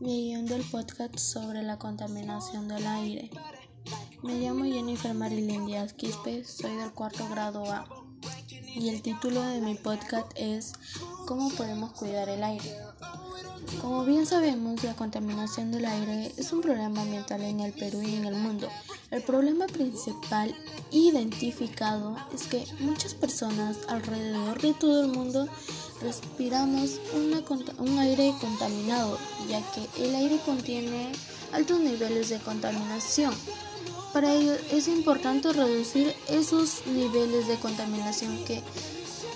guion del podcast sobre la contaminación del aire. Me llamo Jennifer Marilyn Díaz Quispe, soy del cuarto grado A y el título de mi podcast es ¿Cómo podemos cuidar el aire? Como bien sabemos, la contaminación del aire es un problema ambiental en el Perú y en el mundo. El problema principal identificado es que muchas personas alrededor de todo el mundo respiramos un aire contaminado, ya que el aire contiene altos niveles de contaminación. Para ello es importante reducir esos niveles de contaminación que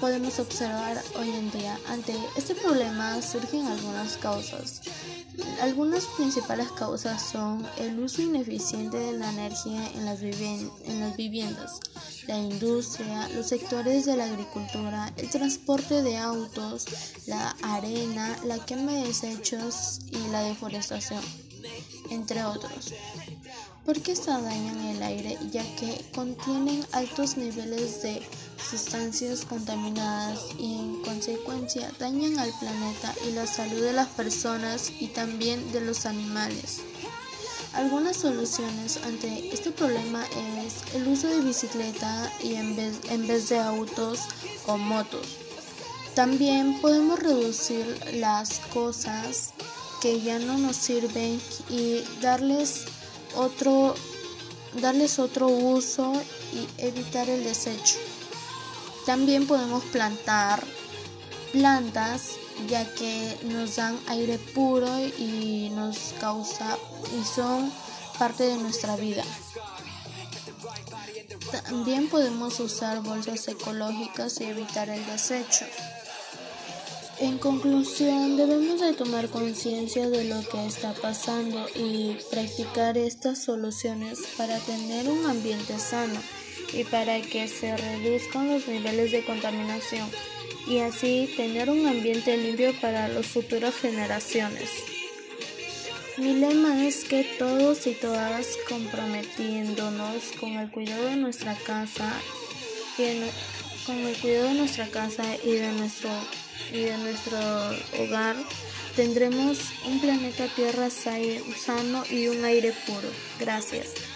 podemos observar hoy en día. Ante este problema surgen algunas causas. Algunas principales causas son el uso ineficiente de la energía en las, en las viviendas, la industria, los sectores de la agricultura, el transporte de autos, la arena, la quema de desechos y la deforestación, entre otros. ¿Por qué esta dañan el aire? Ya que contienen altos niveles de sustancias contaminadas y en consecuencia dañan al planeta y la salud de las personas y también de los animales. Algunas soluciones ante este problema es el uso de bicicleta y en vez, en vez de autos o motos. También podemos reducir las cosas que ya no nos sirven y darles otro, darles otro uso y evitar el desecho. También podemos plantar plantas ya que nos dan aire puro y nos causa y son parte de nuestra vida. También podemos usar bolsas ecológicas y evitar el desecho. En conclusión, debemos de tomar conciencia de lo que está pasando y practicar estas soluciones para tener un ambiente sano y para que se reduzcan los niveles de contaminación y así tener un ambiente limpio para las futuras generaciones. Mi lema es que todos y todas comprometiéndonos con el cuidado de nuestra casa, con el cuidado de nuestra casa y de nuestro y de nuestro hogar, tendremos un planeta Tierra sano y un aire puro. Gracias.